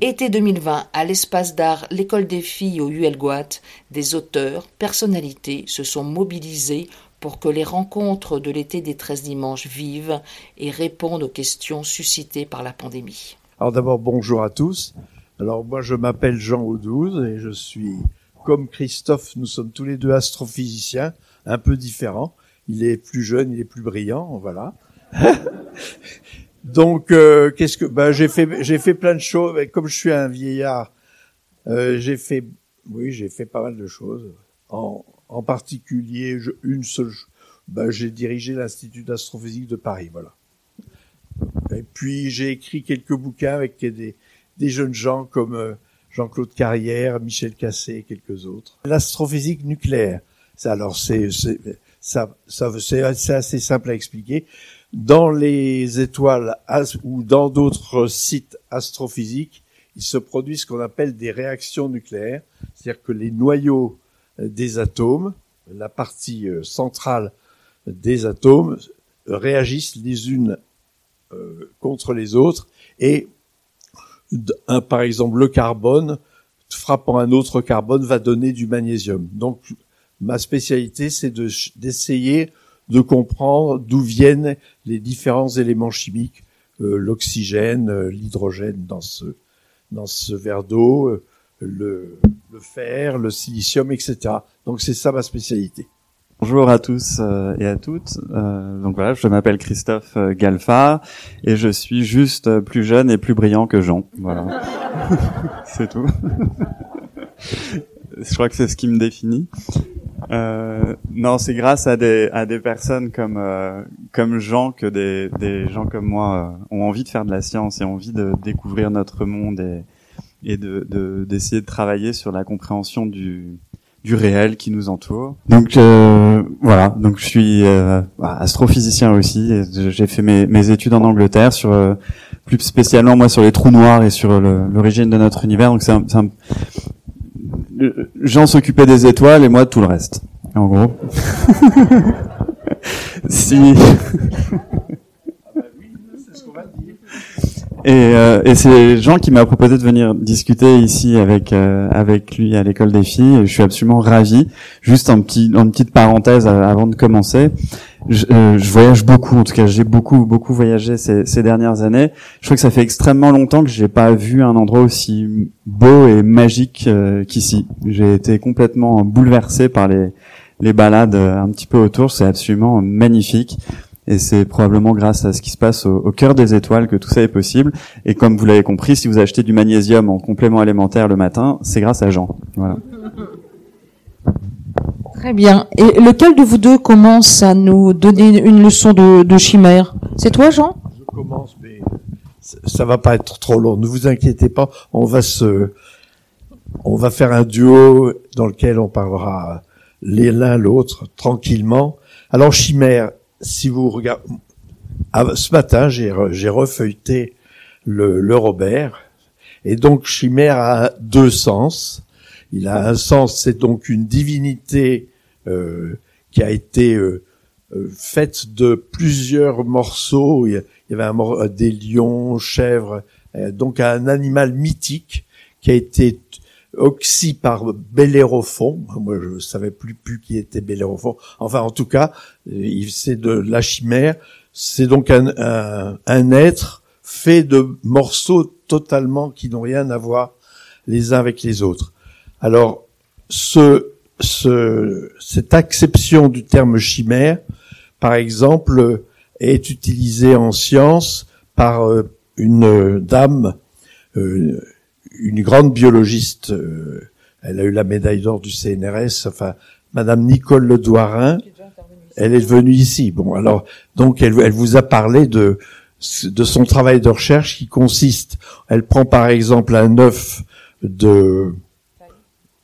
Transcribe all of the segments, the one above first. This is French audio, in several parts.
Été 2020, à l'espace d'art L'école des filles au ULGOAT, des auteurs, personnalités se sont mobilisés pour que les rencontres de l'été des 13 dimanches vivent et répondent aux questions suscitées par la pandémie. Alors d'abord, bonjour à tous. Alors moi, je m'appelle Jean Audouze et je suis, comme Christophe, nous sommes tous les deux astrophysiciens, un peu différents. Il est plus jeune, il est plus brillant, voilà. Donc, euh, qu'est-ce que, ben, j'ai fait, j'ai fait plein de choses. Comme je suis un vieillard, euh, j'ai fait, oui, j'ai fait pas mal de choses. En, en particulier, une seule, ben, j'ai dirigé l'Institut d'astrophysique de Paris, voilà. Et puis j'ai écrit quelques bouquins avec des, des jeunes gens comme euh, Jean-Claude Carrière, Michel Cassé et quelques autres. L'astrophysique nucléaire, alors c'est ça, ça c'est assez simple à expliquer. Dans les étoiles ou dans d'autres sites astrophysiques, il se produit ce qu'on appelle des réactions nucléaires, c'est-à-dire que les noyaux des atomes, la partie euh, centrale des atomes, réagissent les unes euh, contre les autres et un, par exemple le carbone frappant un autre carbone va donner du magnésium. Donc ma spécialité c'est d'essayer de, comprendre d'où viennent les différents éléments chimiques, euh, l'oxygène, l'hydrogène dans ce dans ce verre d'eau, le, le fer, le silicium, etc. Donc c'est ça ma spécialité. Bonjour à tous euh, et à toutes. Euh, donc voilà, je m'appelle Christophe euh, Galfa et je suis juste plus jeune et plus brillant que Jean. Voilà, c'est tout. je crois que c'est ce qui me définit. Euh, non, c'est grâce à des à des personnes comme comme Jean que des des gens comme moi ont envie de faire de la science et ont envie de découvrir notre monde et et de d'essayer de, travailler sur la compréhension du du réel qui nous entoure. Donc euh, voilà, donc je suis euh, bah, astrophysicien aussi. J'ai fait mes, mes, études en Angleterre sur euh, plus spécialement moi sur les trous noirs et sur l'origine de notre univers. Donc c'est un Jean s'occupait des étoiles et moi de tout le reste. En gros. si Et, euh, et c'est Jean qui m'a proposé de venir discuter ici avec euh, avec lui à l'école des filles. Je suis absolument ravi. Juste un petit, une petite parenthèse euh, avant de commencer. Je, je voyage beaucoup, en tout cas j'ai beaucoup beaucoup voyagé ces, ces dernières années. Je crois que ça fait extrêmement longtemps que j'ai pas vu un endroit aussi beau et magique qu'ici. J'ai été complètement bouleversé par les les balades un petit peu autour. C'est absolument magnifique. Et c'est probablement grâce à ce qui se passe au, cœur des étoiles que tout ça est possible. Et comme vous l'avez compris, si vous achetez du magnésium en complément alimentaire le matin, c'est grâce à Jean. Voilà. Très bien. Et lequel de vous deux commence à nous donner une leçon de, de chimère? C'est toi, Jean? Je commence, mais ça va pas être trop long. Ne vous inquiétez pas. On va se, on va faire un duo dans lequel on parlera l'un l'autre tranquillement. Alors chimère, si vous regardez, ah, ce matin, j'ai, refeuilleté le, Robert, et donc Chimère a deux sens. Il a un sens, c'est donc une divinité euh, qui a été euh, euh faite de plusieurs morceaux. Il y avait des lions, chèvres, donc un animal mythique qui a été oxy par Bellérophon. Moi, je savais plus plus qui était Bellérophon. Enfin, en tout cas, c'est de la chimère. C'est donc un, un, être fait de morceaux totalement qui n'ont rien à voir les uns avec les autres. Alors, ce, ce, cette acception du terme chimère, par exemple, est utilisée en science par euh, une dame euh, une grande biologiste. Euh, elle a eu la médaille d'or du CNRS. Enfin, Madame Nicole Le Elle est venue ici. Bon, alors donc elle, elle vous a parlé de de son travail de recherche qui consiste. Elle prend par exemple un œuf de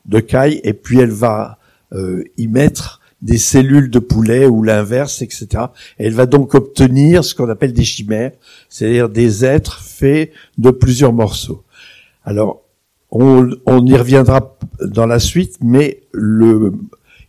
de caille et puis elle va euh, y mettre des cellules de poulet ou l'inverse, etc. elle va donc obtenir ce qu'on appelle des chimères, c'est-à-dire des êtres faits de plusieurs morceaux. Alors, on, y reviendra dans la suite, mais le,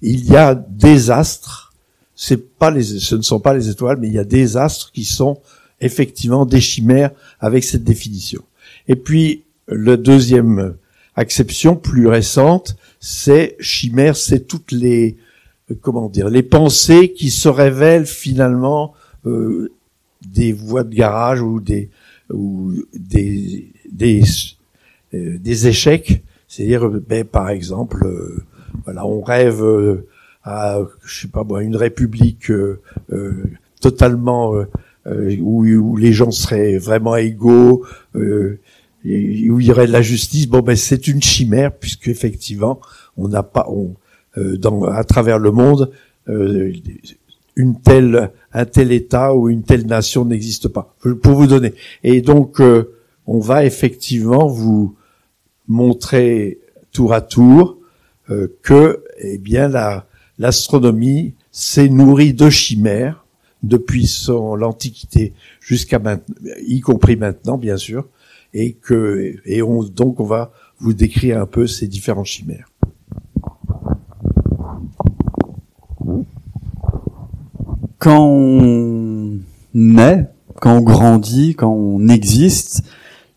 il y a des astres. C'est pas les, ce ne sont pas les étoiles, mais il y a des astres qui sont effectivement des chimères avec cette définition. Et puis, la deuxième acception plus récente, c'est chimère, c'est toutes les comment dire, les pensées qui se révèlent finalement euh, des voies de garage ou des ou des des, des échecs. C'est-à-dire, ben, par exemple, euh, voilà, on rêve euh, à, je sais pas moi, une république totalement où, où, les gens seraient vraiment égaux, où il y aurait de la justice. Bon, ben c'est une chimère puisque effectivement, on n'a pas, on, dans, à travers le monde, une telle, un tel État ou une telle nation n'existe pas. Pour vous donner. Et donc, euh, on va effectivement vous montrer tour à tour euh, que, eh bien, la, l'astronomie s'est nourrie de chimères depuis son l'Antiquité jusqu'à y compris maintenant, bien sûr, et que, et on, donc, on va vous décrire un peu ces différentes chimères. quand on naît, quand on grandit, quand on existe,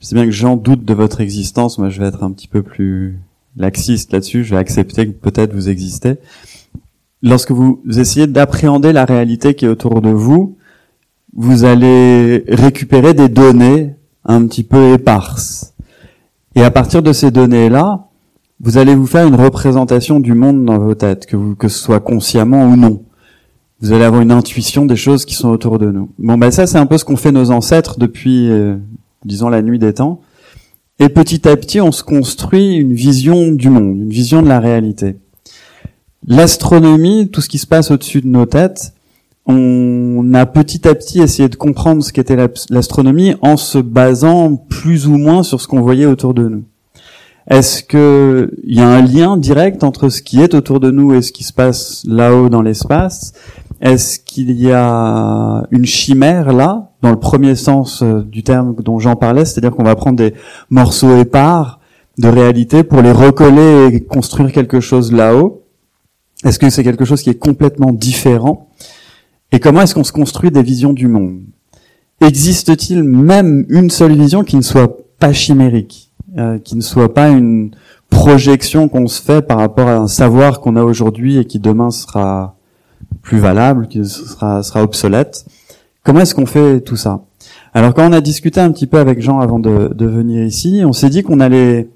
je sais bien que j'en doute de votre existence, moi je vais être un petit peu plus laxiste là-dessus, je vais accepter que peut-être vous existez. Lorsque vous essayez d'appréhender la réalité qui est autour de vous, vous allez récupérer des données un petit peu éparses. Et à partir de ces données-là, vous allez vous faire une représentation du monde dans vos têtes, que, ce soit consciemment ou non vous allez avoir une intuition des choses qui sont autour de nous. Bon, ben ça, c'est un peu ce qu'ont fait nos ancêtres depuis, euh, disons, la nuit des temps. Et petit à petit, on se construit une vision du monde, une vision de la réalité. L'astronomie, tout ce qui se passe au-dessus de nos têtes, on a petit à petit essayé de comprendre ce qu'était l'astronomie en se basant plus ou moins sur ce qu'on voyait autour de nous. Est-ce que il y a un lien direct entre ce qui est autour de nous et ce qui se passe là-haut dans l'espace? Est-ce qu'il y a une chimère là, dans le premier sens euh, du terme dont j'en parlais, c'est-à-dire qu'on va prendre des morceaux épars de réalité pour les recoller et construire quelque chose là-haut. Est-ce que c'est quelque chose qui est complètement différent? Et comment est-ce qu'on se construit des visions du monde? Existe-t-il même une seule vision qui ne soit pas chimérique, euh, qui ne soit pas une projection qu'on se fait par rapport à un savoir qu'on a aujourd'hui et qui demain sera plus valable, qui sera, sera obsolète. Comment est-ce qu'on fait tout ça? Alors quand on a discuté un petit peu avec Jean avant de, de venir ici, on s'est dit qu'on allait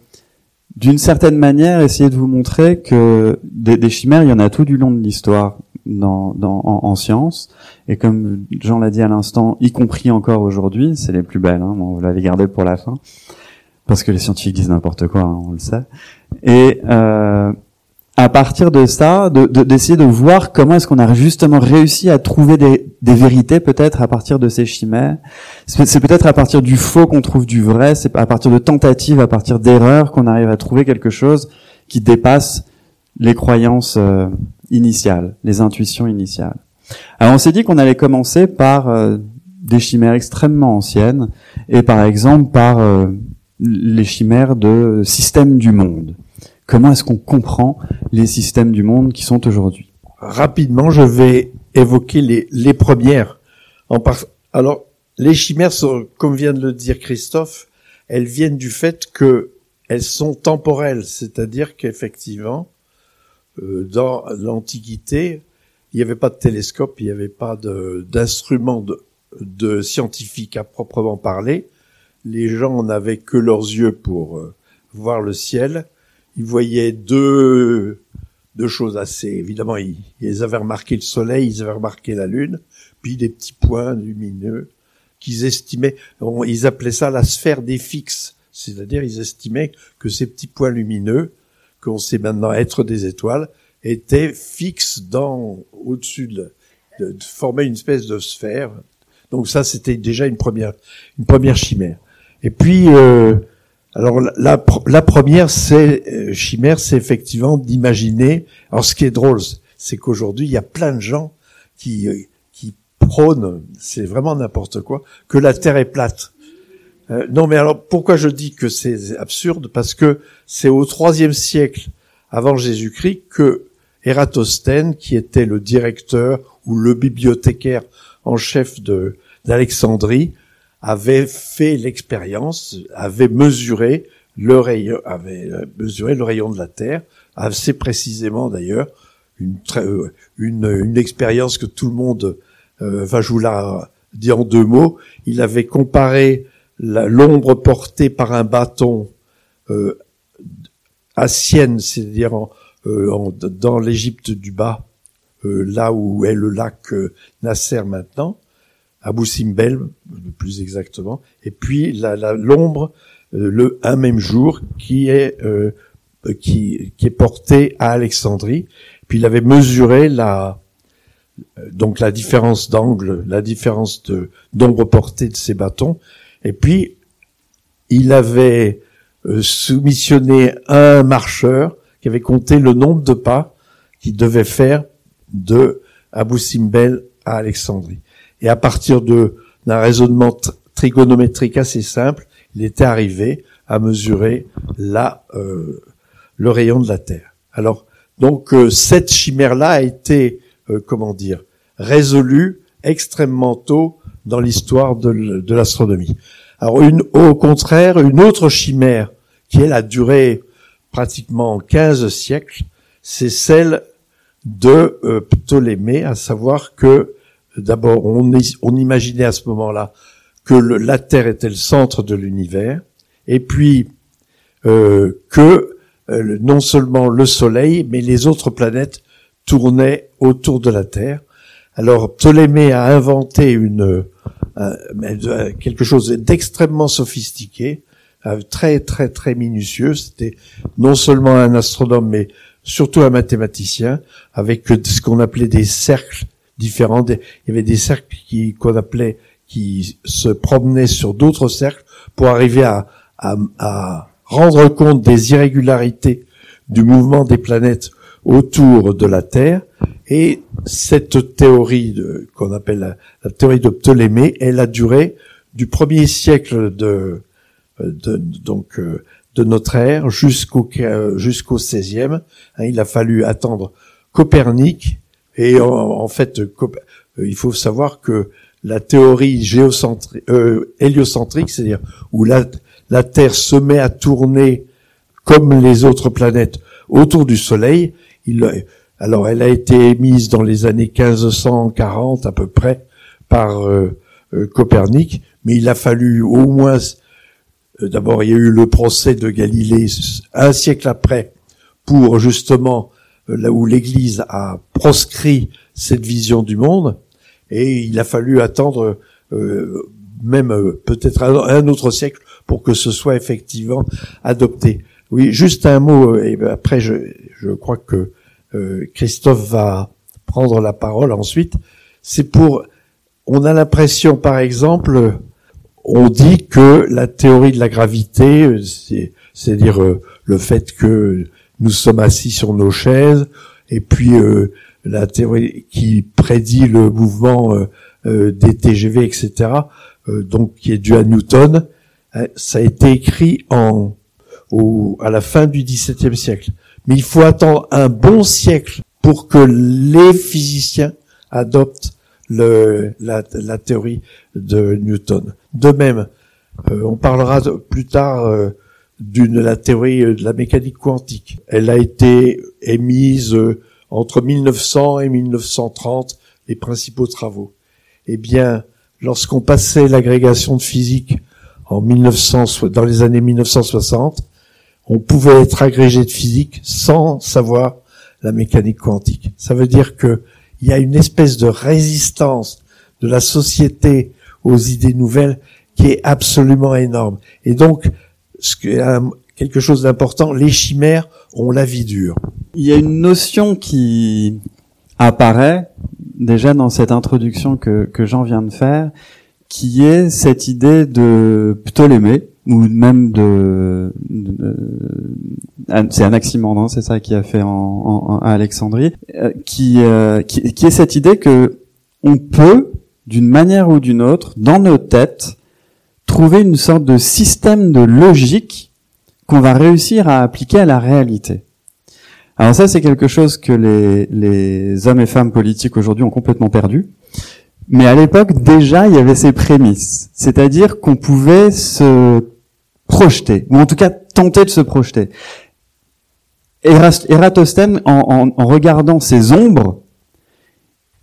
d'une certaine manière essayer de vous montrer que des, des, chimères, il y en a tout du long de l'histoire dans, dans, en, en sciences. Et comme Jean l'a dit à l'instant, y compris encore aujourd'hui, c'est les plus belles, hein, on l'avait gardé pour la fin, parce que les scientifiques disent n'importe quoi, hein, on le sait. Et euh, à partir de ça, d'essayer de, voir comment est-ce qu'on a justement réussi à trouver des, des vérités peut-être à partir de ces chimères. C'est peut-être à partir du faux qu'on trouve du vrai, c'est à partir de tentatives, à partir d'erreurs qu'on arrive à trouver quelque chose qui dépasse les croyances euh, initiales, les intuitions initiales. Alors on s'est dit qu'on allait commencer par euh, des chimères extrêmement anciennes et par exemple par euh, les chimères de système du monde. Comment est-ce qu'on comprend les systèmes du monde qui sont aujourd'hui? Rapidement, je vais évoquer les, les premières. Alors, les chimères, comme vient de le dire Christophe, elles viennent du fait que elles sont temporelles, c'est-à-dire qu'effectivement, euh, dans l'Antiquité, il n'y avait pas de télescope, il n'y avait pas d'instruments de, scientifiques à proprement parler. Les gens n'avaient que leurs yeux pour euh, voir le ciel il voyait deux, deux choses assez. Évidemment, ils, avaient remarqué le soleil, ils avaient remarqué la lune, puis des petits points lumineux qu'ils estimaient. ils appelaient ça la sphère des fixes, c'est-à-dire ils estimaient que ces petits points lumineux, qu'on sait maintenant être des étoiles, étaient fixes dans au-dessus de, de, former une espèce de sphère. Donc ça, c'était déjà une première une première chimère. Et puis euh, alors la, première, c'est euh, chimère, c'est effectivement d'imaginer. Alors ce qui est drôle, c'est qu'aujourd'hui il y a plein de gens qui euh, qui prônent, c'est vraiment n'importe quoi, que la Terre est plate. Euh, non, mais alors pourquoi je dis que c'est absurde? Parce que c'est au troisième siècle avant Jésus-Christ que Ératosthène, qui était le directeur ou le bibliothécaire en chef de d'Alexandrie, avait fait l'expérience, avait mesuré le rayon, avait mesuré le rayon de la Terre, assez précisément d'ailleurs, une, euh, expérience que tout le monde, euh, enfin je vous la dis en deux mots, il avait comparé l'ombre portée par un bâton euh, à Sienne, c'est-à-dire euh, dans l'Égypte du bas, euh, là où est le lac Nasser maintenant, à Boussimbel, plus exactement, et puis l'ombre le un même jour qui est qui, qui est porté à Alexandrie. Puis il avait mesuré la donc la différence d'angle, la différence de d'ombre portée de ces bâtons. Et puis il avait euh, soumissionné un marcheur qui avait compté le nombre de pas qu'il devait faire de Abu Simbel à Alexandrie. Et à partir de d'un raisonnement trigonométrique assez simple, il était arrivé à mesurer la euh, le rayon de la Terre. Alors donc euh, cette chimère-là a été comment dire résolue extrêmement tôt dans l'histoire de, l'astronomie. Alors une, au contraire, une autre chimère qui elle a duré pratiquement 15 siècles, c'est celle de euh, Ptolémée, à savoir que d'abord on, imaginait à ce moment-là que la Terre était le centre de l'univers, et puis euh, que euh, non seulement le Soleil, mais les autres planètes tournaient autour de la Terre. Alors Ptolémée a inventé euh, quelque chose d'extrêmement sophistiqué, très très très minutieux. C'était non seulement un astronome, mais surtout un mathématicien, avec ce qu'on appelait des cercles différents. Il y avait des cercles qui qu'on appelait qui se promenaient sur d'autres cercles pour arriver à, à, rendre compte des irrégularités du mouvement des planètes autour de la Terre. Et cette théorie qu'on appelle la, théorie de Ptolémée, elle a duré du premier siècle de, de donc euh, de notre ère jusqu'au jusqu'au 16e. Hein, il a fallu attendre Copernic et en, fait il faut savoir que la théorie géocentrique, euh, héliocentrique, c'est-à-dire où la, Terre se met à tourner comme les autres planètes autour du Soleil, il, alors, elle a été émise dans les années 1540 à peu près par euh, euh, Copernic, mais il a fallu au moins, d'abord il y a eu le procès de Galilée un siècle après, pour justement là où l'Église a proscrit cette vision du monde, et il a fallu attendre même peut-être un, autre siècle pour que ce soit effectivement adopté. Oui, juste un mot, et après je, je crois que euh, Christophe va prendre la parole ensuite, c'est pour, on a l'impression par exemple, on dit que la théorie de la gravité, c'est-à-dire euh, le fait que nous sommes assis sur nos chaises, et puis euh, la théorie qui prédit le mouvement des TGV, etc., donc qui est dû à Newton, ça a été écrit en, au, à la fin du XVIIe siècle mais il faut attendre un bon siècle pour que les physiciens adoptent le, la, la, théorie de Newton. De même, euh, on parlera plus tard euh, d'une la théorie de la mécanique quantique. Elle a été émise euh, entre 1900 et 1930, les principaux travaux. Eh bien, lorsqu'on passait l'agrégation de physique en 1900, dans les années 1960, on pouvait être agrégé de physique sans savoir la mécanique quantique. Ça veut dire que il y a une espèce de résistance de la société aux idées nouvelles qui est absolument énorme. Et donc, quelque chose d'important, les chimères ont la vie dure. Il y a une notion qui apparaît déjà dans cette introduction que, que Jean vient de faire, qui est cette idée de Ptolémée, ou même de, c'est Anaximandre, c'est ça qui a fait en, en, à Alexandrie, euh, qui, euh, qui est cette idée que on peut, d'une manière ou d'une autre, dans nos têtes, trouver une sorte de système de logique qu'on va réussir à appliquer à la réalité. Alors ça, c'est quelque chose que les, les hommes et femmes politiques aujourd'hui ont complètement perdu. Mais à l'époque, déjà, il y avait ces prémices. C'est-à-dire qu'on pouvait se projeter, ou en tout cas tenter de se projeter. Eratosthène, en, en, regardant ces ombres,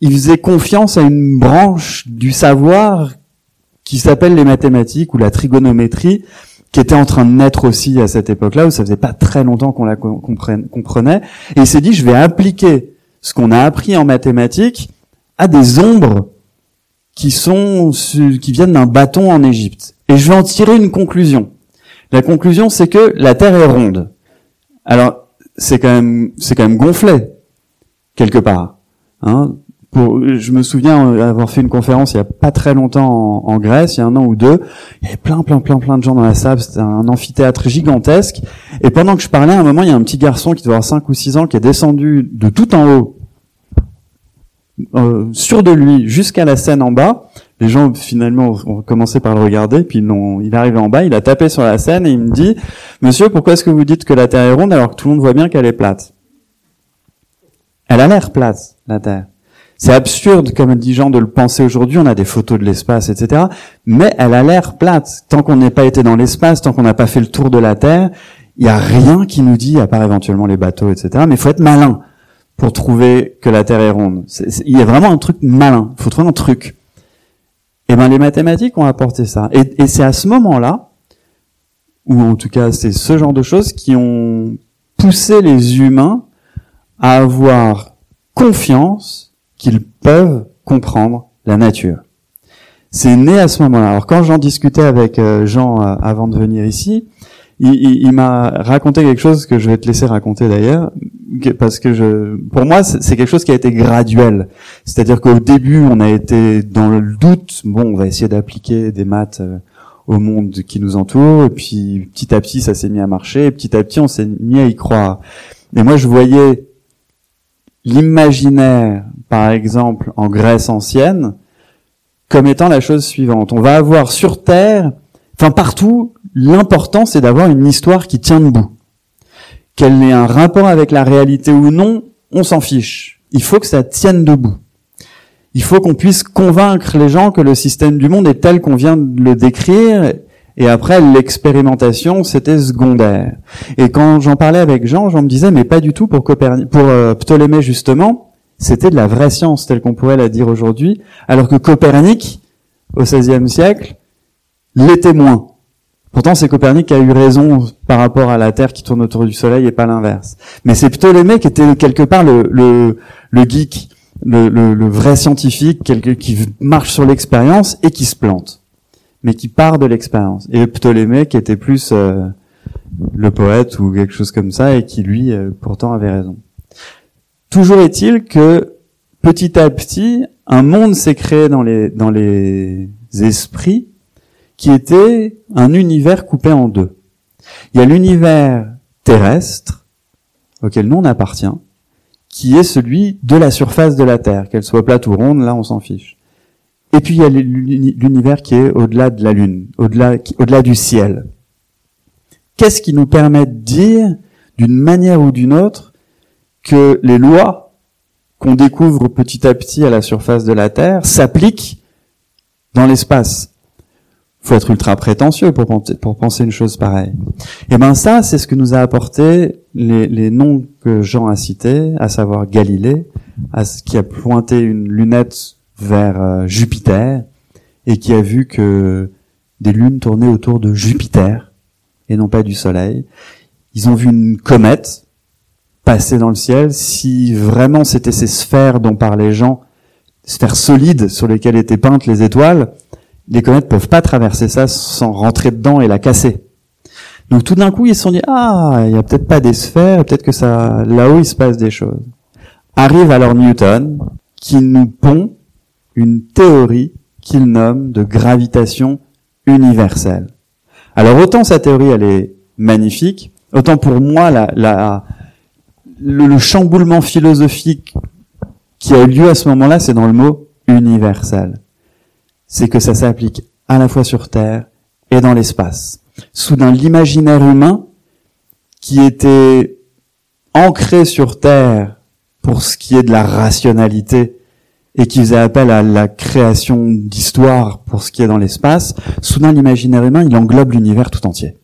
il faisait confiance à une branche du savoir qui s'appelle les mathématiques ou la trigonométrie, qui était en train de naître aussi à cette époque-là, où ça faisait pas très longtemps qu'on la comprenait. Et il s'est dit, je vais appliquer ce qu'on a appris en mathématiques à des ombres qui sont qui viennent d'un bâton en Égypte. Et je vais en tirer une conclusion. La conclusion, c'est que la Terre est ronde. Alors, c'est quand même, c'est quand même gonflé quelque part. Hein je me souviens avoir fait une conférence il y a pas très longtemps en, Grèce, il y a un an ou deux. Il y avait plein, plein, plein, plein de gens dans la salle. C'était un amphithéâtre gigantesque. Et pendant que je parlais, à un moment, il y a un petit garçon qui doit avoir 5 ou 6 ans qui est descendu de tout en haut, euh, sur de lui, jusqu'à la scène en bas. Les gens, finalement, ont commencé par le regarder, puis ils il est arrivé en bas, il a tapé sur la scène et il me dit, Monsieur, pourquoi est-ce que vous dites que la Terre est ronde alors que tout le monde voit bien qu'elle est plate? Elle a l'air plate, la Terre. C'est absurde, comme dit Jean, de le penser aujourd'hui. On a des photos de l'espace, etc. Mais elle a l'air plate. Tant qu'on n'est pas été dans l'espace, tant qu'on n'a pas fait le tour de la Terre, il n'y a rien qui nous dit, à part éventuellement les bateaux, etc. Mais il faut être malin pour trouver que la Terre est ronde. il y a vraiment un truc malin. Il faut trouver un truc. Et eh ben les mathématiques ont apporté ça. Et, et c'est à ce moment-là, ou en tout cas c'est ce genre de choses qui ont poussé les humains à avoir confiance qu'ils peuvent comprendre la nature. C'est né à ce moment-là. Alors quand j'en discutais avec euh, Jean euh, avant de venir ici, il, m'a raconté quelque chose que je vais te laisser raconter d'ailleurs, parce que pour moi, c'est quelque chose qui a été graduel. C'est-à-dire qu'au début, on a été dans le doute. Bon, on va essayer d'appliquer des maths euh, au monde qui nous entoure, et puis petit à petit, ça s'est mis à marcher, et petit à petit, on s'est mis à y croire. Et moi, je voyais l'imaginaire, par exemple, en Grèce ancienne, comme étant la chose suivante. On va avoir sur Terre, enfin partout, l'important c'est d'avoir une histoire qui tient debout. Qu'elle ait un rapport avec la réalité ou non, on s'en fiche. Il faut que ça tienne debout. Il faut qu'on puisse convaincre les gens que le système du monde est tel qu'on vient de le décrire et après, l'expérimentation, c'était secondaire. Et quand j'en parlais avec Jean, Jean me disait, mais pas du tout pour, Copernic, pour euh, Ptolémée, justement, c'était de la vraie science, telle qu'on pourrait la dire aujourd'hui, alors que Copernic, au XVIe siècle, l'était moins. Pourtant, c'est Copernic qui a eu raison par rapport à la Terre qui tourne autour du Soleil et pas l'inverse. Mais c'est Ptolémée qui était quelque part le, le, le geek, le, le, le vrai scientifique, quelqu'un qui marche sur l'expérience et qui se plante mais qui part de l'expérience. Et Ptolémée, qui était plus euh, le poète ou quelque chose comme ça, et qui lui, euh, pourtant, avait raison. Toujours est-il que petit à petit, un monde s'est créé dans les dans les esprits qui était un univers coupé en deux. Il y a l'univers terrestre auquel nous on appartient, qui est celui de la surface de la Terre, qu'elle soit plate ou ronde, là on s'en fiche. Et puis il y a l'univers qui est au-delà de la Lune, au-delà du ciel. Qu'est-ce qui nous permet de dire, d'une manière ou d'une autre, que les lois qu'on découvre petit à petit à la surface de la Terre s'appliquent dans l'espace? Faut être ultra prétentieux pour, penser une chose pareille. Et eh ben ça, c'est ce que nous a apporté les, noms que Jean a cités, à savoir Galilée, qui a pointé une lunette vers euh, Jupiter et qui a vu que des lunes tournaient autour de Jupiter et non pas du Soleil. Ils ont vu une comète passer dans le ciel. Si vraiment c'était ces sphères dont parlaient Jean, sphères solides sur lesquelles étaient peintes les étoiles, les comètes peuvent pas traverser ça sans rentrer dedans et la casser. Donc tout d'un coup, ils se sont dit ah, il y a peut-être pas des sphères, peut-être que ça là-haut il se passe des choses. Arrive alors Newton qui nous pond une théorie qu'il nomme de gravitation universelle. Alors autant sa théorie elle est magnifique, autant pour moi la, le, chamboulement philosophique qui a eu lieu à ce moment-là, c'est dans le mot universel. C'est que ça s'applique à la fois sur Terre et dans l'espace. Soudain, l'imaginaire humain, qui était ancré sur Terre pour ce qui est de la rationalité et qui faisait appel à la création d'histoires pour ce qui est dans l'espace, soudain l'imaginaire humain, il englobe l'univers tout entier.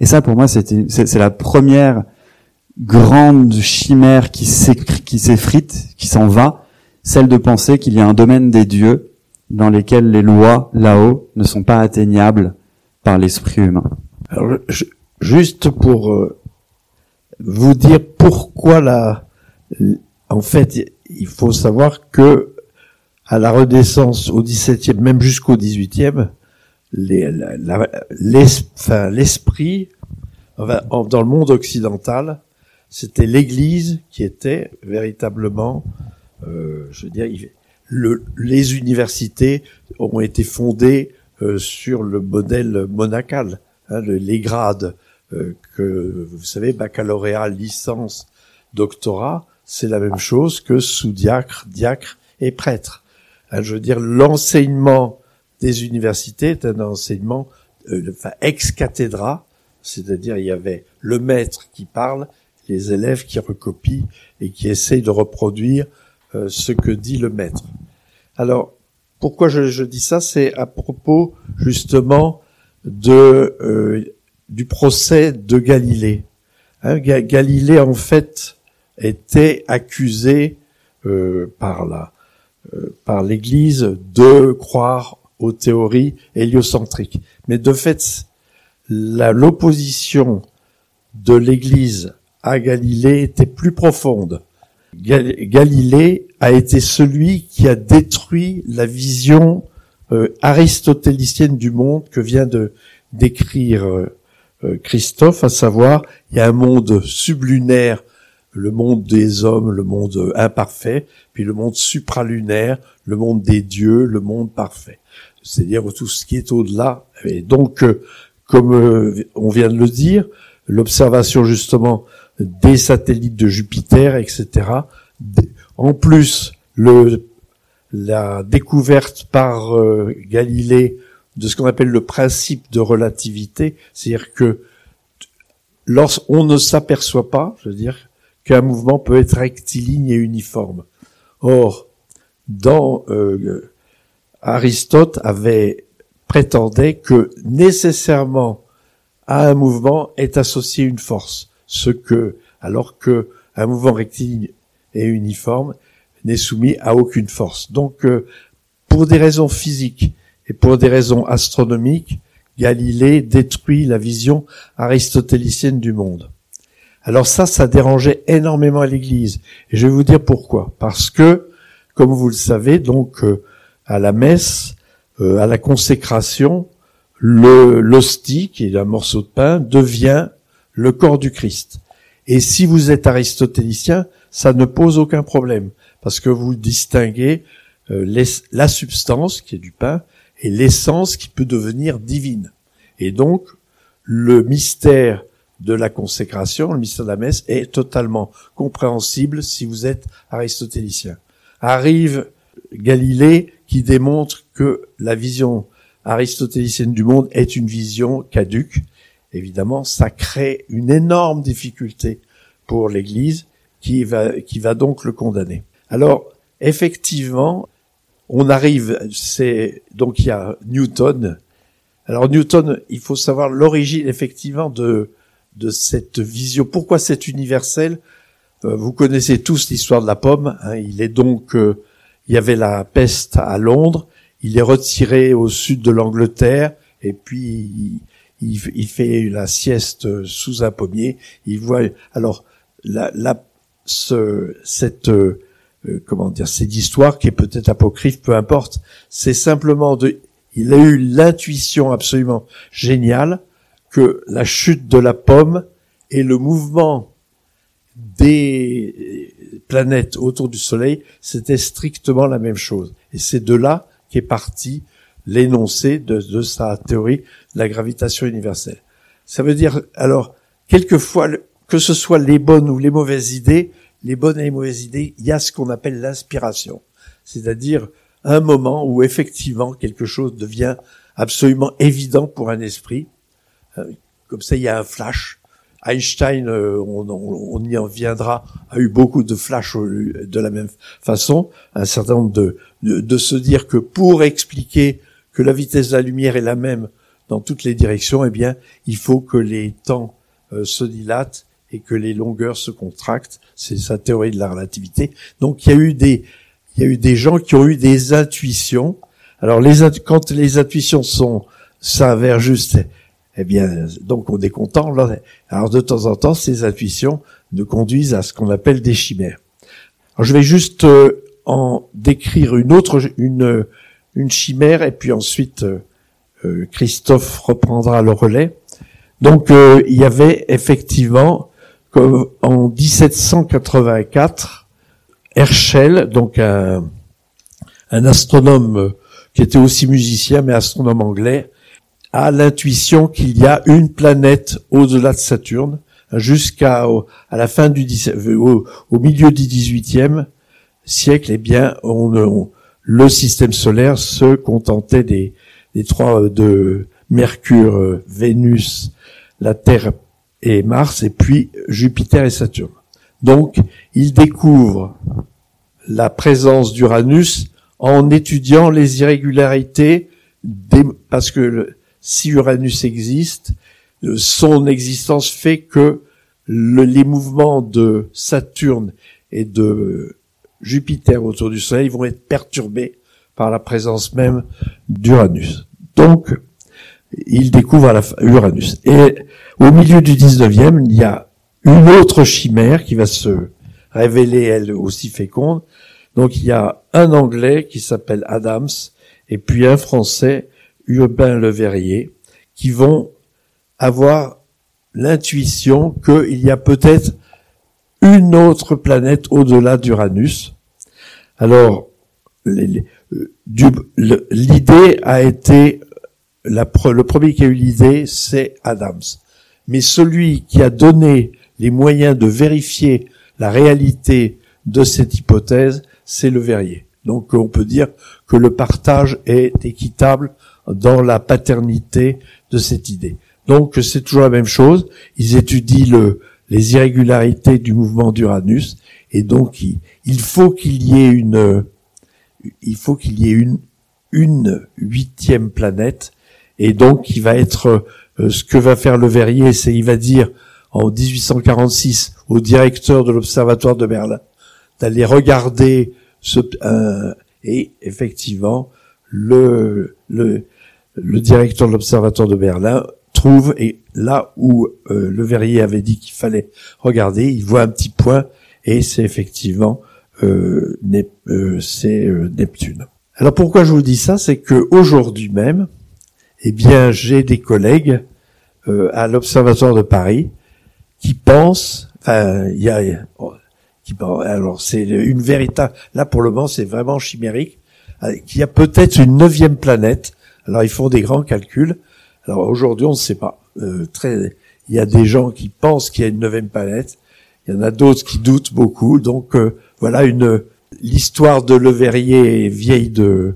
Et ça, pour moi, c'est la première grande chimère qui s'effrite, qui s'en va, celle de penser qu'il y a un domaine des dieux dans lesquels les lois là-haut ne sont pas atteignables par l'esprit humain. Juste pour euh, vous dire pourquoi la, en fait, il faut savoir que à la Renaissance, au XVIIe, même jusqu'au XVIIIe, l'esprit, dans le monde occidental, c'était l'Église qui était véritablement, euh, je veux dire, le, les universités ont été fondées euh, sur le modèle monacal, hein, les grades euh, que vous savez, baccalauréat, licence, doctorat, c'est la même chose que sous-diacre, diacre et prêtre. Hein, je veux dire, l'enseignement des universités est un enseignement euh, enfin, ex cathedra, c'est-à-dire il y avait le maître qui parle, les élèves qui recopient et qui essayent de reproduire euh, ce que dit le maître. Alors, pourquoi je, je dis ça? C'est à propos justement de euh, du procès de Galilée. Hein, Galilée en fait était accusé euh, par la euh, par l'Église de croire aux théories héliocentriques. Mais de fait, l'opposition de l'Église à Galilée était plus profonde. Galilée a été celui qui a détruit la vision euh, aristotélicienne du monde que vient de décrire euh, Christophe, à savoir il y a un monde sublunaire, le monde des hommes, le monde imparfait, puis le monde supralunaire, le monde des dieux, le monde parfait. C'est-à-dire tout ce qui est au-delà. Et donc, comme on vient de le dire, l'observation justement des satellites de Jupiter, etc. En plus, le, la découverte par euh, Galilée de ce qu'on appelle le principe de relativité, c'est-à-dire que lorsqu'on ne s'aperçoit pas, je veux dire, qu'un mouvement peut être rectiligne et uniforme. Or, dans euh, Aristote avait prétendait que nécessairement à un mouvement est associée une force ce que, alors que un mouvement rectiligne et uniforme n'est soumis à aucune force. Donc, euh, pour des raisons physiques et pour des raisons astronomiques, Galilée détruit la vision aristotélicienne du monde. Alors ça, ça dérangeait énormément l'Église. Et je vais vous dire pourquoi. Parce que, comme vous le savez, donc euh, à la messe, euh, à la consécration, le l'hostie, qui est un morceau de pain, devient le corps du Christ. Et si vous êtes aristotélicien, ça ne pose aucun problème, parce que vous distinguez euh, la substance, qui est du pain, et l'essence qui peut devenir divine. Et donc, le mystère de la consécration, le mystère de la messe, est totalement compréhensible si vous êtes aristotélicien. Arrive Galilée qui démontre que la vision aristotélicienne du monde est une vision caduque évidemment, ça crée une énorme difficulté pour l'Église qui va, qui va donc le condamner. Alors, effectivement, on arrive, c'est, donc il y a Newton. Alors Newton, il faut savoir l'origine effectivement de, de cette vision. Pourquoi c'est universel? Euh, Vous connaissez tous l'histoire de la pomme. Hein. il est donc, euh, il y avait la peste à Londres. Il est retiré au sud de l'Angleterre et puis il, fait la sieste sous un pommier, il voit alors la, la ce, cette euh, comment dire cette histoire qui est peut-être apocryphe, peu importe, c'est simplement de il a eu l'intuition absolument géniale que la chute de la pomme et le mouvement des planètes autour du Soleil, c'était strictement la même chose. Et c'est de là qu'est parti l'énoncé de, sa théorie de la gravitation universelle. Ça veut dire, alors, quelquefois, que ce soit les bonnes ou les mauvaises idées, les bonnes et les mauvaises idées, il y a ce qu'on appelle l'inspiration. C'est-à-dire un moment où effectivement quelque chose devient absolument évident pour un esprit. Euh, comme ça, il y a un flash. Einstein, euh, on, y en viendra, a eu beaucoup de flashs de la même façon. Un certain nombre de, de, se dire que pour expliquer que la vitesse de la lumière est la même dans toutes les directions, eh bien, il faut que les temps euh, se dilatent et que les longueurs se contractent. C'est sa théorie de la relativité. Donc, il y a eu des, il y a eu des gens qui ont eu des intuitions. Alors, les, quand les intuitions sont s'avèrent justes, eh bien, donc on est content. Alors, de temps en temps, ces intuitions nous conduisent à ce qu'on appelle des chimères. Je vais juste euh, en décrire une autre, une, chimère, et puis ensuite euh, euh, Christophe reprendra le relais. Donc il y avait effectivement, comme en 1784, Herschel, donc un, un astronome qui était aussi musicien mais astronome anglais, a l'intuition qu'il y a une planète au-delà de Saturne jusqu'à à la fin du au, au milieu du 18e siècle, eh bien, on, le système solaire se contentait des, des trois euh, de Mercure, euh, Vénus, la Terre et Mars, et puis Jupiter et Saturne. Donc, il découvre la présence d'Uranus en étudiant les irrégularités, parce que si Uranus existe, euh, son existence fait que les mouvements de Saturne et de Jupiter autour du Soleil vont être perturbés par la présence même d'Uranus. Donc, il découvre Uranus. Et au milieu du 19e, il y a une autre chimère qui va se révéler elle aussi féconde. Donc il y a un Anglais qui s'appelle Adams et puis un Français, Urbain Le Verrier, qui vont avoir l'intuition qu'il y a peut-être une autre planète au-delà d'Uranus. Alors, l'idée a été, le premier qui a eu l'idée, c'est Adams. Mais celui qui a donné les moyens de vérifier la réalité de cette hypothèse, c'est le verrier. Donc on peut dire que le partage est équitable dans la paternité de cette idée. Donc c'est toujours la même chose. Ils étudient le, les irrégularités du mouvement d'Uranus, et donc il, faut qu'il y ait une, il faut qu'il y ait une, une huitième planète, et donc il va être euh, ce que va faire le Verrier, c'est il va dire en 1846 au directeur de l'observatoire de Berlin d'aller regarder ce euh, et effectivement le le le directeur de l'observatoire de Berlin trouve et là où euh, le verrier avait dit qu'il fallait regarder, il voit un petit point et c'est effectivement euh, euh c'est euh, Neptune. Alors pourquoi je vous dis ça, c'est que aujourd'hui même, eh bien j'ai des collègues à l'Observatoire de Paris qui pensent, il y a, alors c'est une véritable, là pour le moment c'est vraiment chimérique, qu'il y a peut-être une neuvième planète. Alors ils font des grands calculs alors aujourd'hui, on ne sait pas. Euh, très, il y a des gens qui pensent qu'il y a une neuvième planète. Il y en a d'autres qui doutent beaucoup. Donc euh, voilà une l'histoire de Le Verrier est vieille de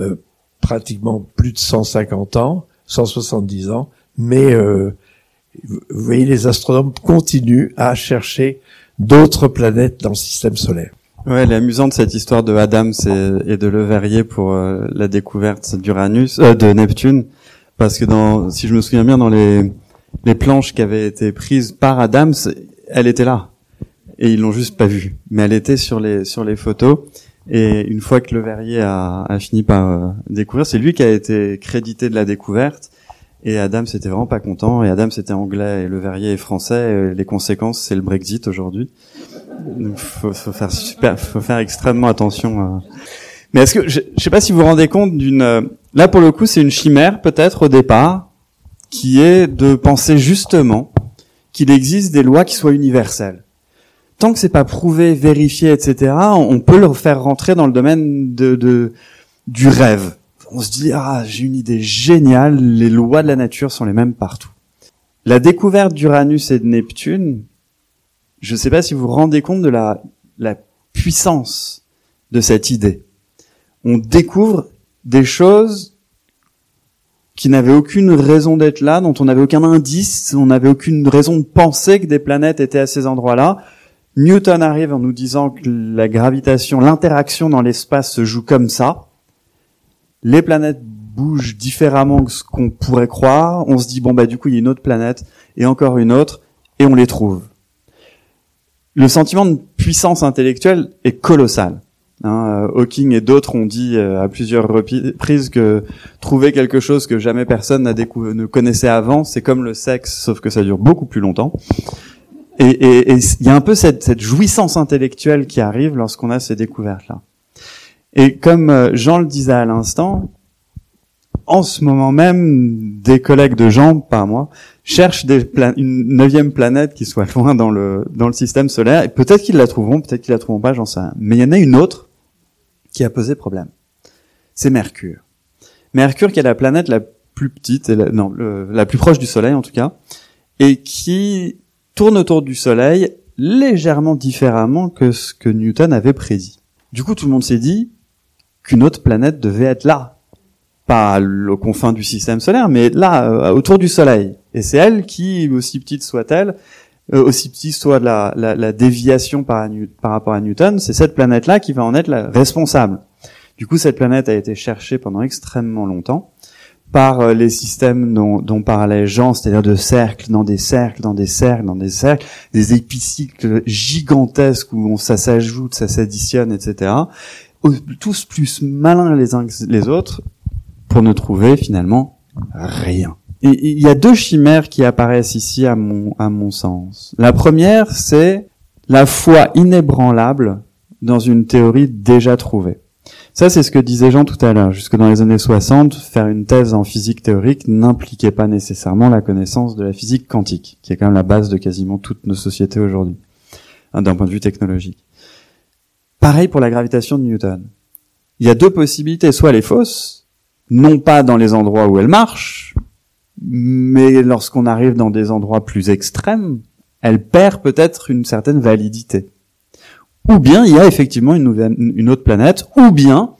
euh, pratiquement plus de 150 ans, 170 ans, mais vous voyez, les astronomes continuent à chercher d'autres planètes dans le système solaire. Ouais, elle est amusante cette histoire de Adams et, de Le Verrier pour la découverte d'Uranus, de Neptune parce que dans, si je me souviens bien, dans les, les planches qui avaient été prises par Adams, elle était là. Et ils l'ont juste pas vue. Mais elle était sur les, sur les photos. Et une fois que Le Verrier a, a fini par euh, découvrir, c'est lui qui a été crédité de la découverte. Et Adams était vraiment pas content. Et Adams était anglais et Le Verrier est français. Et les conséquences, c'est le Brexit aujourd'hui. Faut, faut faire super, faut faire extrêmement attention. Mais est-ce que je, je sais pas si vous vous rendez compte d'une euh, là pour le coup c'est une chimère peut-être au départ qui est de penser justement qu'il existe des lois qui soient universelles. Tant que c'est pas prouvé, vérifié, etc., on peut le faire rentrer dans le domaine de, de du rêve. On se dit ah j'ai une idée géniale, les lois de la nature sont les mêmes partout. La découverte d'Uranus et de Neptune, je ne sais pas si vous vous rendez compte de la, la puissance de cette idée on découvre des choses qui n'avaient aucune raison d'être là, dont on n'avait aucun indice, on n'avait aucune raison de penser que des planètes étaient à ces endroits-là. Newton arrive en nous disant que la gravitation, l'interaction dans l'espace se joue comme ça. Les planètes bouge différemment que ce qu'on pourrait croire. On se dit bon bah du coup il y a une autre planète et encore une autre et on les trouve. Le sentiment de puissance intellectuelle est colossal. Hein, euh, Hawking et d'autres ont dit euh, à plusieurs reprises que trouver quelque chose que jamais personne ne connaissait avant, c'est comme le sexe, sauf que ça dure beaucoup plus longtemps. Et il y a un peu cette, cette jouissance intellectuelle qui arrive lorsqu'on a ces découvertes-là. Et comme euh, Jean le disait à l'instant, en ce moment même, des collègues de Jean, pas moi, cherchent des une neuvième planète qui soit loin dans le dans le système solaire. Et peut-être qu'ils la trouveront, peut-être qu'ils la trouveront pas, j'en sais rien. Mais il y en a une autre qui a posé problème. C'est Mercure. Mercure qui est la planète la plus petite, et la, non, la plus proche du Soleil en tout cas, et qui tourne autour du Soleil légèrement différemment que ce que Newton avait prédit. Du coup, tout le monde s'est dit qu'une autre planète devait être là, pas aux confins du système solaire, mais là, euh, autour du Soleil. Et c'est elle qui, aussi petite soit-elle, euh, aussi petite soit la, la, la déviation par, rapport à Newton, c'est cette planète-là qui va en être la responsable. Du coup, cette planète a été cherchée pendant extrêmement longtemps par euh, les systèmes dont, dont parlait Jean, c'est-à-dire de cercles dans des cercles, dans des cercles, dans des cercles, des épicycles gigantesques où ça s'ajoute, ça s'additionne, etc. Tous plus malins les uns que les autres pour ne trouver finalement rien. Il y a deux chimères qui apparaissent ici à mon, à mon sens. La première, c'est la foi inébranlable dans une théorie déjà trouvée. Ça, c'est ce que disait Jean tout à l'heure. Jusque dans les années 60, faire une thèse en physique théorique n'impliquait pas nécessairement la connaissance de la physique quantique, qui est quand même la base de quasiment toutes nos sociétés aujourd'hui, hein, d'un point de vue technologique. Pareil pour la gravitation de Newton. Il y a deux possibilités. Soit elle est fausse, non pas dans les endroits où elle marche, mais lorsqu'on arrive dans des endroits plus extrêmes, elle perd peut-être une certaine validité. Ou bien il y a effectivement une, nouvelle, une autre planète, ou bien,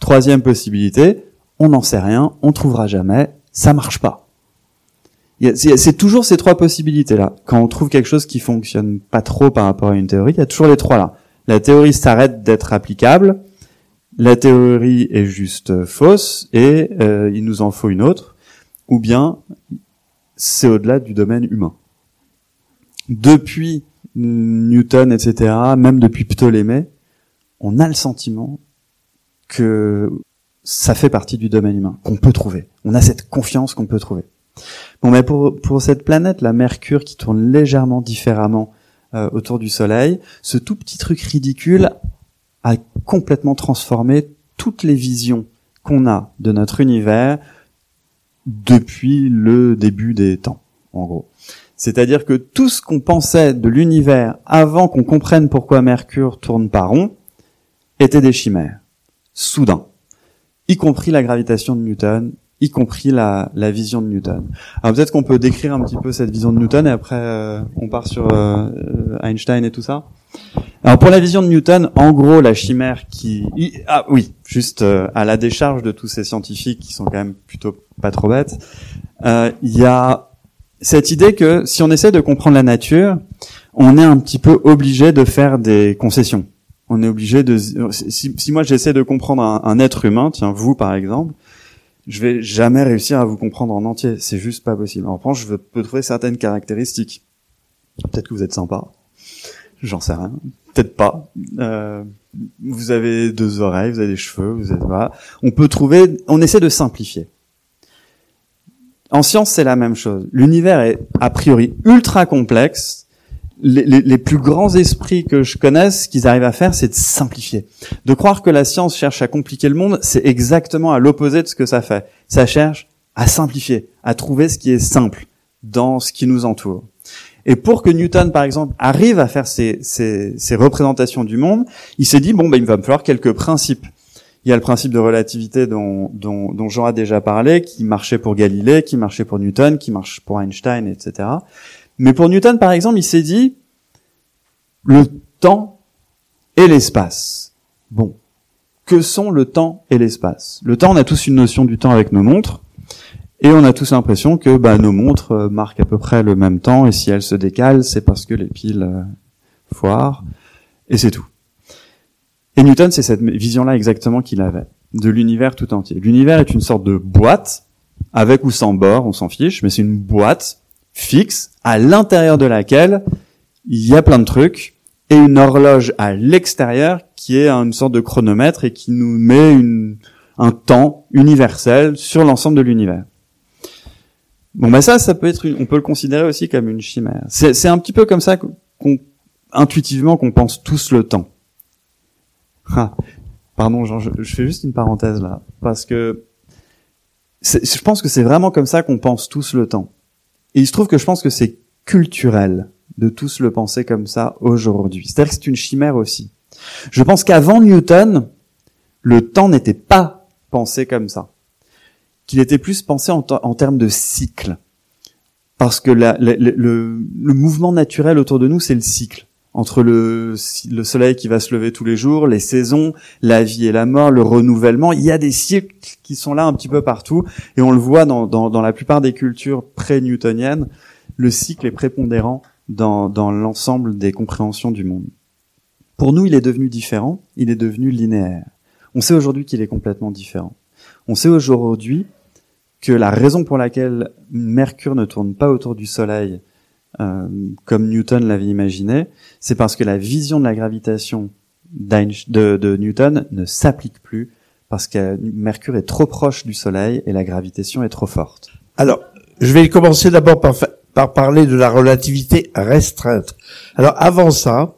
troisième possibilité, on n'en sait rien, on trouvera jamais, ça marche pas. C'est toujours ces trois possibilités-là. Quand on trouve quelque chose qui fonctionne pas trop par rapport à une théorie, il y a toujours les trois là. La théorie s'arrête d'être applicable, la théorie est juste fausse, et euh, il nous en faut une autre, ou bien c'est au-delà du domaine humain. Depuis Newton, etc., même depuis Ptolémée, on a le sentiment que ça fait partie du domaine humain, qu'on peut trouver. On a cette confiance qu'on peut trouver. Bon, mais pour, pour cette planète, la Mercure, qui tourne légèrement différemment euh, autour du Soleil, ce tout petit truc ridicule a complètement transformé toutes les visions qu'on a de notre univers depuis le début des temps, en gros. C'est-à-dire que tout ce qu'on pensait de l'univers avant qu'on comprenne pourquoi Mercure tourne par rond était des chimères, soudain, y compris la gravitation de Newton, y compris la, vision de Newton. Alors peut-être qu'on peut décrire un petit peu cette vision de Newton et après euh, on part sur euh, Einstein et tout ça. Alors pour la vision de Newton, en gros la chimère qui ah oui juste euh, à la décharge de tous ces scientifiques qui sont quand même plutôt pas trop bêtes, il y a cette idée que si on essaie de comprendre la nature, on est un petit peu obligé de faire des concessions. On est obligé de si, si moi j'essaie de comprendre un, être humain, tiens vous par exemple, je vais jamais réussir à vous comprendre en entier. C'est juste pas possible. En revanche, je peux trouver certaines caractéristiques. Peut-être que vous êtes sympa. J'en sais rien. Peut-être pas. Euh, vous avez deux oreilles, vous avez des cheveux, vous êtes voilà. On peut trouver. On essaie de simplifier. En science, c'est la même chose. L'univers est a priori ultra complexe. Les, plus grands esprits que je connaisse, ce qu'ils arrivent à faire, c'est de simplifier. De croire que la science cherche à compliquer le monde, c'est exactement à l'opposé de ce que ça fait. Ça cherche à simplifier, à trouver ce qui est simple dans ce qui nous entoure. Et pour que Newton, par exemple, arrive à faire ces représentations du monde, il s'est dit, bon, ben, il va me falloir quelques principes. Il y a le principe de relativité dont, dont, dont Jean a déjà parlé, qui marchait pour Galilée, qui marchait pour Newton, qui marche pour Einstein, etc. Mais pour Newton, par exemple, il s'est dit le temps et l'espace. Bon, que sont le temps et l'espace? Le temps, on a tous une notion du temps avec nos montres, et on a tous l'impression que bah, nos montres euh, marquent à peu près le même temps, et si elles se décalent, c'est parce que les piles euh, foirent, et c'est tout. Et Newton, c'est cette vision-là exactement qu'il avait. de l'univers tout entier. L'univers est une sorte de boîte, avec ou sans bord, on s'en fiche, mais c'est une boîte fixe à l'intérieur de laquelle il y a plein de trucs et une horloge à l'extérieur qui est une sorte de chronomètre et qui nous met une, un temps universel sur l'ensemble de l'univers. Bon, ben ça, ça peut être, on peut le considérer aussi comme une chimère. C'est un petit peu comme ça qu'on, intuitivement, qu'on pense tous le temps. Ah, pardon, Jean, je, fais juste une parenthèse là, parce que je pense que c'est vraiment comme ça qu'on pense tous le temps. Et il se trouve que je pense que c'est culturel de tous le penser comme ça aujourd'hui. C'est-à-dire que c'est une chimère aussi. Je pense qu'avant Newton, le temps n'était pas pensé comme ça. Qu'il était plus pensé en, termes de cycle. Parce que le, le, mouvement naturel autour de nous, c'est le cycle. Entre le, le soleil qui va se lever tous les jours, les saisons, la vie et la mort, le renouvellement, il y a des cycles qui sont là un petit peu partout. Et on le voit dans, la plupart des cultures pré-newtoniennes, le cycle est prépondérant dans, l'ensemble des compréhensions du monde. Pour nous, il est devenu différent, il est devenu linéaire. On sait aujourd'hui qu'il est complètement différent. On sait aujourd'hui que la raison pour laquelle Mercure ne tourne pas autour du Soleil comme Newton l'avait imaginé, c'est parce que la vision de la gravitation de, de Newton ne s'applique plus parce que Mercure est trop proche du Soleil et la gravitation est trop forte. Alors, je vais commencer d'abord par, par parler de la relativité restreinte. Alors avant ça,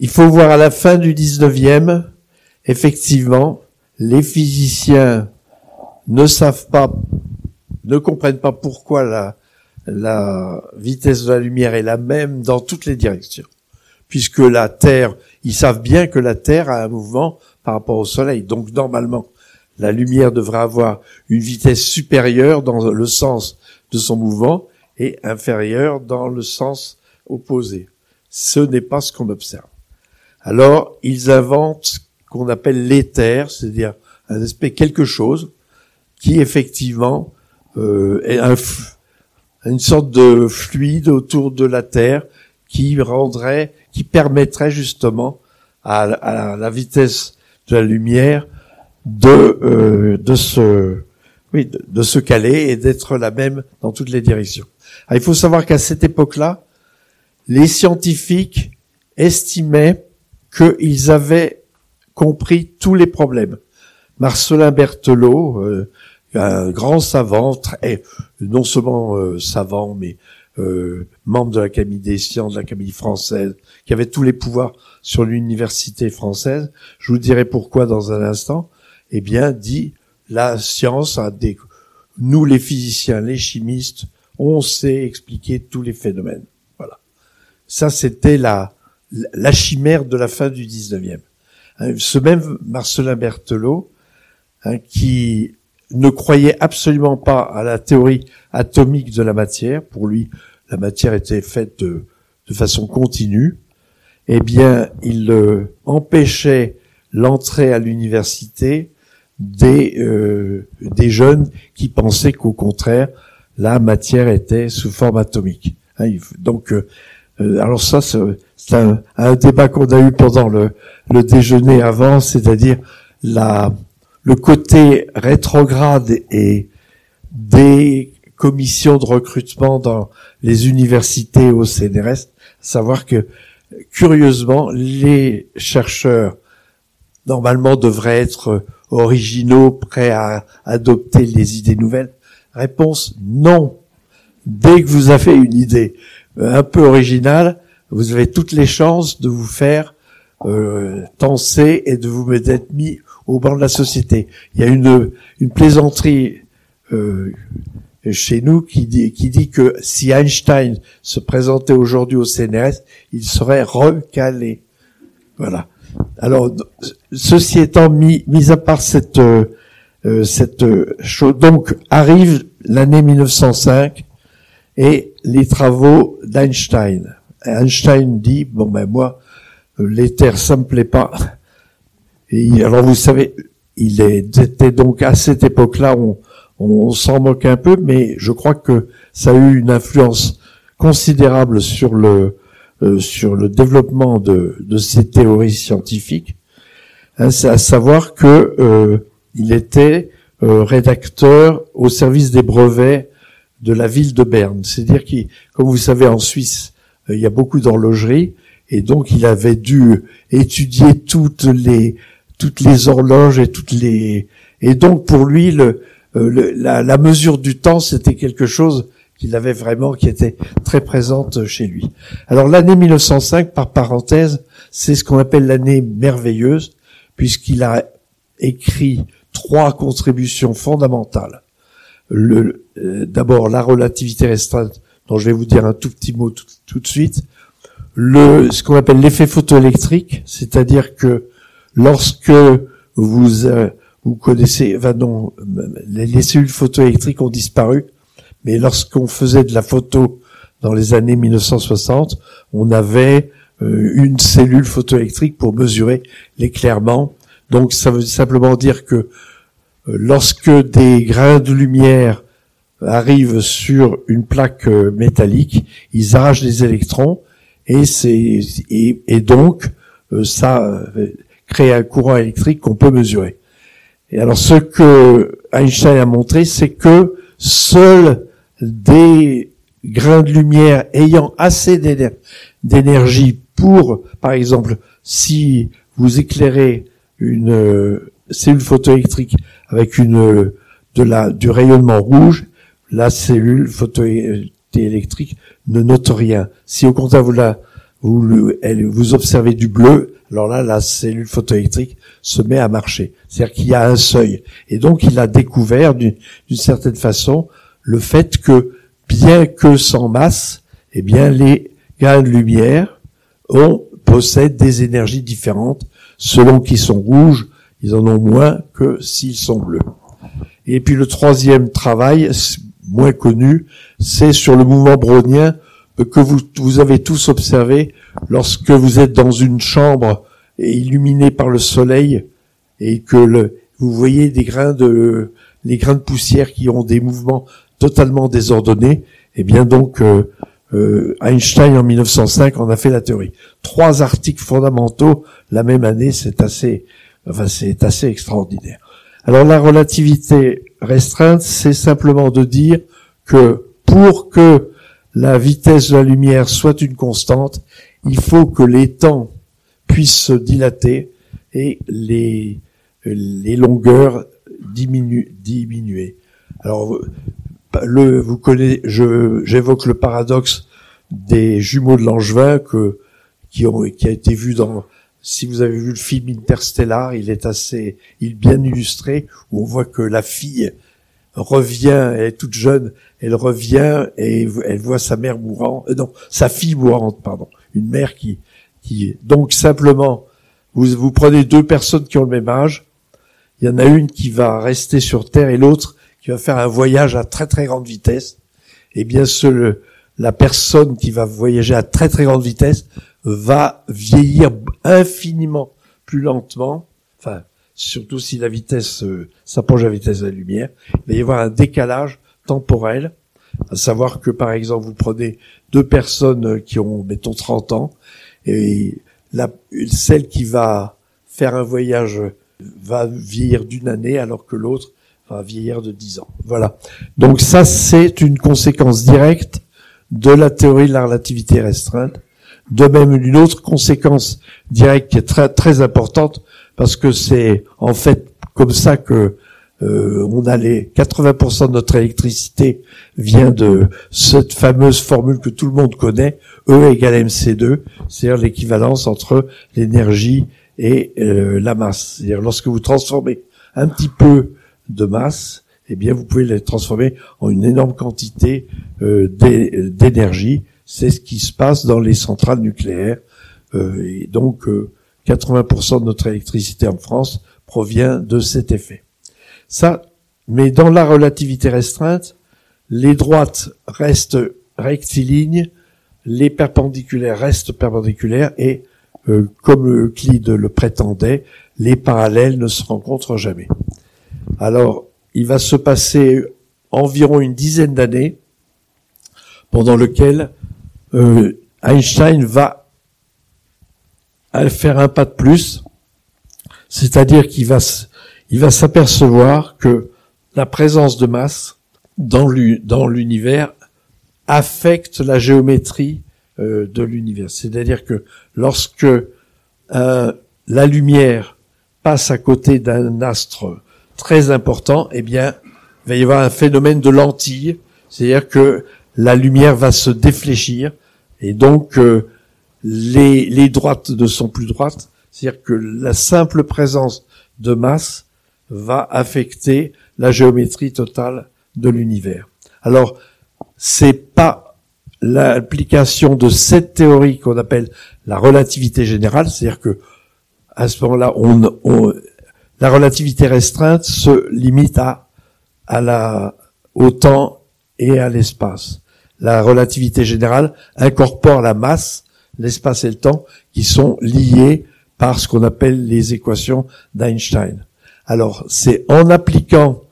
il faut voir à la fin du 19e, effectivement, les physiciens ne savent pas, ne comprennent pas pourquoi la, la vitesse de la lumière est la même dans toutes les directions. Puisque la Terre, ils savent bien que la Terre a un mouvement par rapport au Soleil. Donc normalement, la lumière devrait avoir une vitesse supérieure dans le sens de son mouvement et inférieure dans le sens opposé. Ce n'est pas ce qu'on observe. Alors, ils inventent ce qu'on appelle l'éther, c'est-à-dire un aspect quelque chose qui effectivement euh, est un, une sorte de fluide autour de la Terre qui rendrait, qui permettrait justement à, la vitesse de la lumière de euh, de se oui de se caler et d'être la même dans toutes les directions. Ah, il faut savoir qu'à cette époque-là, les scientifiques estimaient qu'ils avaient compris tous les problèmes. Marcelin Berthelot, euh, un grand savant, très, non seulement euh, savant, mais euh, membre de l'Académie des sciences, de l'Académie française, qui avait tous les pouvoirs sur l'université française. Je vous dirai pourquoi dans un instant. Eh bien, dit la science a des, nous les physiciens, les chimistes, on sait expliquer tous les phénomènes. Voilà. Ça, c'était la, la chimère de la fin du 19e. Hein, ce même Marcelin Berthelot, hein, qui ne croyait absolument pas à la théorie atomique de la matière, pour lui, la matière était faite de, de façon continue, eh bien, il euh, empêchait l'entrée à l'université des, euh, des jeunes qui pensaient qu'au contraire, la matière était sous forme atomique. Hein, donc, euh, euh, alors ça, c'est un, un, débat qu'on a eu pendant le, le déjeuner avant, c'est-à-dire la, le côté rétrograde et des commissions de recrutement dans les universités au CNRS, savoir que curieusement, les chercheurs normalement devraient être originaux, prêts à adopter les idées nouvelles. Réponse non. Dès que vous avez une idée euh, un peu originale, vous avez toutes les chances de vous faire euh, et de vous mettre mis au banc de la société. Il y a une, une plaisanterie euh, chez nous qui dit, qui dit que si Einstein se présentait aujourd'hui au CNRS, il serait recalé. Voilà. Alors, ceci étant mis, mis à part cette euh, cette chose. Donc arrive l'année 1905 et les travaux d'Einstein. Einstein dit bon ben moi l'éther ça me plaît pas. Alors vous savez, il était donc à cette époque-là, on, on s'en moque un peu, mais je crois que ça a eu une influence considérable sur le euh, sur le développement de, de ces théories scientifiques. Hein, à savoir que il était euh, rédacteur au service des brevets de la ville de Berne. C'est-à-dire qu'il, comme vous savez, en Suisse, euh, il y a beaucoup d'horlogeries, et donc il avait dû étudier toutes les toutes les horloges et toutes les et donc pour lui le, euh, la, la, mesure du temps c'était quelque chose qu'il avait vraiment qui était très présente chez lui. Alors l'année 1905 par parenthèse c'est ce qu'on appelle l'année merveilleuse puisqu'il a écrit trois contributions fondamentales. Le, euh, d'abord la relativité restreinte, dont je vais vous dire un tout petit mot tout, de suite. Le, ce qu'on appelle l'effet photoélectrique, c'est-à-dire que lorsque vous euh, vous connaissez, enfin non, les, les cellules photoélectriques ont disparu, mais lorsqu'on faisait de la photo dans les années 1960, on avait euh, une cellule photoélectrique pour mesurer l'éclairement. Donc ça veut simplement dire que euh, lorsque des grains de lumière arrivent sur une plaque euh, métallique, ils arrachent des électrons et c'est et, donc ça crée un courant électrique qu'on peut mesurer. Et alors ce que Einstein a montré, c'est que seuls des grains de lumière ayant assez d'énergie pour, par exemple, si vous éclairez une euh, cellule photoélectrique avec une de la du rayonnement rouge, la cellule photoélectrique ne note rien. Si au contraire vous la vous observez du bleu, alors là la cellule photoélectrique se met à marcher. C'est-à-dire qu'il y a un seuil. Et donc il a découvert d'une certaine façon le fait que bien que sans masse, eh bien les grains de lumière ont possèdent des énergies différentes selon qu'ils sont rouges, ils en ont moins que s'ils sont bleus. Et puis le troisième travail, moins connu, c'est sur le mouvement brownien que vous, vous avez tous observé lorsque vous êtes dans une chambre illuminée par le soleil et que le, vous voyez des grains de les grains de poussière qui ont des mouvements totalement désordonnés. Eh bien donc euh, euh, Einstein en 1905 en a fait la théorie. Trois articles fondamentaux la même année, c'est assez, enfin c'est assez extraordinaire. Alors la relativité restreinte, c'est simplement de dire que pour que la vitesse de la lumière soit une constante, il faut que les temps puissent se dilater et les, les longueurs diminuer. Alors le, vous connaissez, j'évoque le paradoxe des jumeaux de Langevin que, qui ont, qui a été vu dans, si vous avez vu le film Interstellar, il est assez, il est bien illustré, où on voit que la fille revient, elle est toute jeune, elle revient et elle voit sa mère mourante, euh, non, sa fille mourante, pardon, une mère qui, qui, donc simplement, vous, vous prenez deux personnes qui ont le même âge, il y en a une qui va rester sur Terre et l'autre qui va faire un voyage à très très grande vitesse, et bien ce, la personne qui va voyager à très très grande vitesse va vieillir infiniment plus lentement, surtout si la vitesse euh, s'approche de la vitesse de la lumière, il va y avoir un décalage temporel, à savoir que par exemple vous prenez deux personnes qui ont mettons 30 ans et la, celle qui va faire un voyage va vieillir d'une année alors que l'autre vieillir de 10 ans. Voilà. Donc ça, c'est une conséquence directe de la théorie de la relativité restreinte. De même, une autre conséquence directe qui est très très importante parce que c'est en fait comme ça que euh, on a les 80% de notre électricité vient de cette fameuse formule que tout le monde connaît, E égale mc2, c'est-à-dire l'équivalence entre l'énergie et euh, la masse. C'est-à-dire lorsque vous transformez un petit peu de masse, eh bien vous pouvez les transformer en une énorme quantité euh, d'énergie. C'est ce qui se passe dans les centrales nucléaires. Euh, et donc 80% euh, de notre électricité en France provient de cet effet. Ça, mais dans la relativité restreinte, les droites restent rectilignes, les perpendiculaires restent perpendiculaires et comme Euclide le prétendait, les parallèles ne se rencontrent jamais. Alors, il va se passer environ une dizaine d'années pendant lequel euh, Einstein va faire un pas de plus, c'est-à-dire qu'il va il va s'apercevoir que la présence de masse dans l'univers affecte la géométrie euh, de l'univers. C'est-à-dire que lorsque euh, la lumière passe à côté d'un astre très important, eh bien, il va y avoir un phénomène de lentille, c'est-à-dire que la lumière va se défléchir et donc euh, les, les droites ne sont plus droites, c'est-à-dire que la simple présence de masse va affecter la géométrie totale de l'univers. Alors, c'est pas l'application de cette théorie qu'on appelle la relativité générale, c'est-à-dire que à ce moment-là, on, la relativité restreinte se limite à, à la, au temps et à l'espace. La relativité générale incorpore la masse, l'espace et le temps qui sont liés par ce qu'on appelle les équations d'Einstein. Alors, c'est en appliquant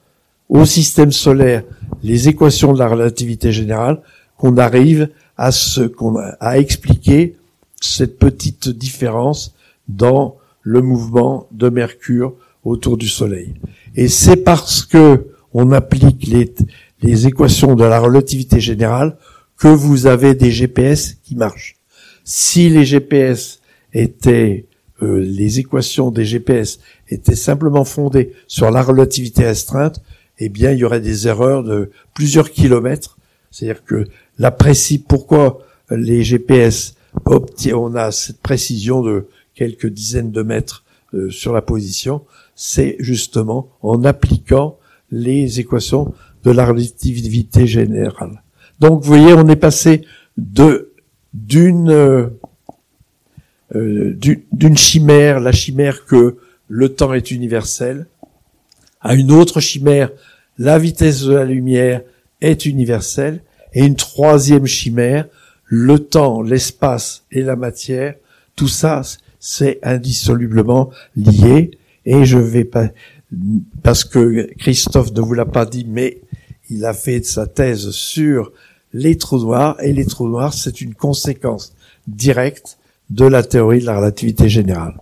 au système solaire les équations de la relativité générale qu'on arrive à ce qu'on à expliquer cette petite différence dans le mouvement de Mercure autour du Soleil. Et c'est parce que on applique les équations de la relativité générale que vous avez des GPS qui marchent. Si les GPS étaient euh, les équations des GPS étaient simplement fondées sur la relativité restreinte, eh bien, il y aurait des erreurs de plusieurs kilomètres. C'est-à-dire que la précis, pourquoi les GPS on a cette précision de quelques dizaines de mètres euh, sur la position, c'est justement en appliquant les équations de la relativité générale. Donc, vous voyez, on est passé de d'une euh, euh, d'une chimère, la chimère que le temps est universel, à une autre chimère, la vitesse de la lumière est universelle, et une troisième chimère, le temps, l'espace et la matière, tout ça, c'est indissolublement lié, et je vais pas, parce que Christophe ne vous l'a pas dit, mais il a fait sa thèse sur les trous noirs, et les trous noirs, c'est une conséquence directe de la théorie de la relativité générale.